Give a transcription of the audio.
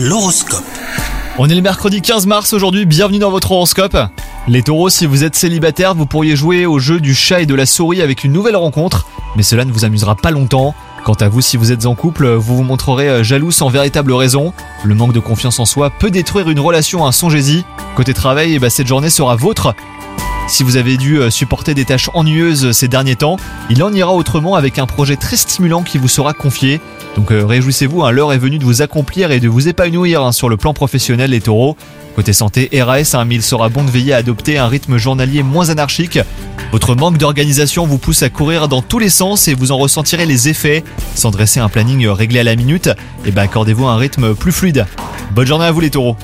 L'horoscope. On est le mercredi 15 mars aujourd'hui, bienvenue dans votre horoscope. Les taureaux, si vous êtes célibataire, vous pourriez jouer au jeu du chat et de la souris avec une nouvelle rencontre, mais cela ne vous amusera pas longtemps. Quant à vous, si vous êtes en couple, vous vous montrerez jaloux sans véritable raison. Le manque de confiance en soi peut détruire une relation, un songez-y. Côté travail, eh ben, cette journée sera vôtre. Si vous avez dû euh, supporter des tâches ennuyeuses ces derniers temps, il en ira autrement avec un projet très stimulant qui vous sera confié. Donc euh, réjouissez-vous, hein, l'heure est venue de vous accomplir et de vous épanouir hein, sur le plan professionnel les taureaux. Côté santé, RAS, hein, il sera bon de veiller à adopter un rythme journalier moins anarchique. Votre manque d'organisation vous pousse à courir dans tous les sens et vous en ressentirez les effets. Sans dresser un planning réglé à la minute, et ben accordez-vous un rythme plus fluide. Bonne journée à vous les taureaux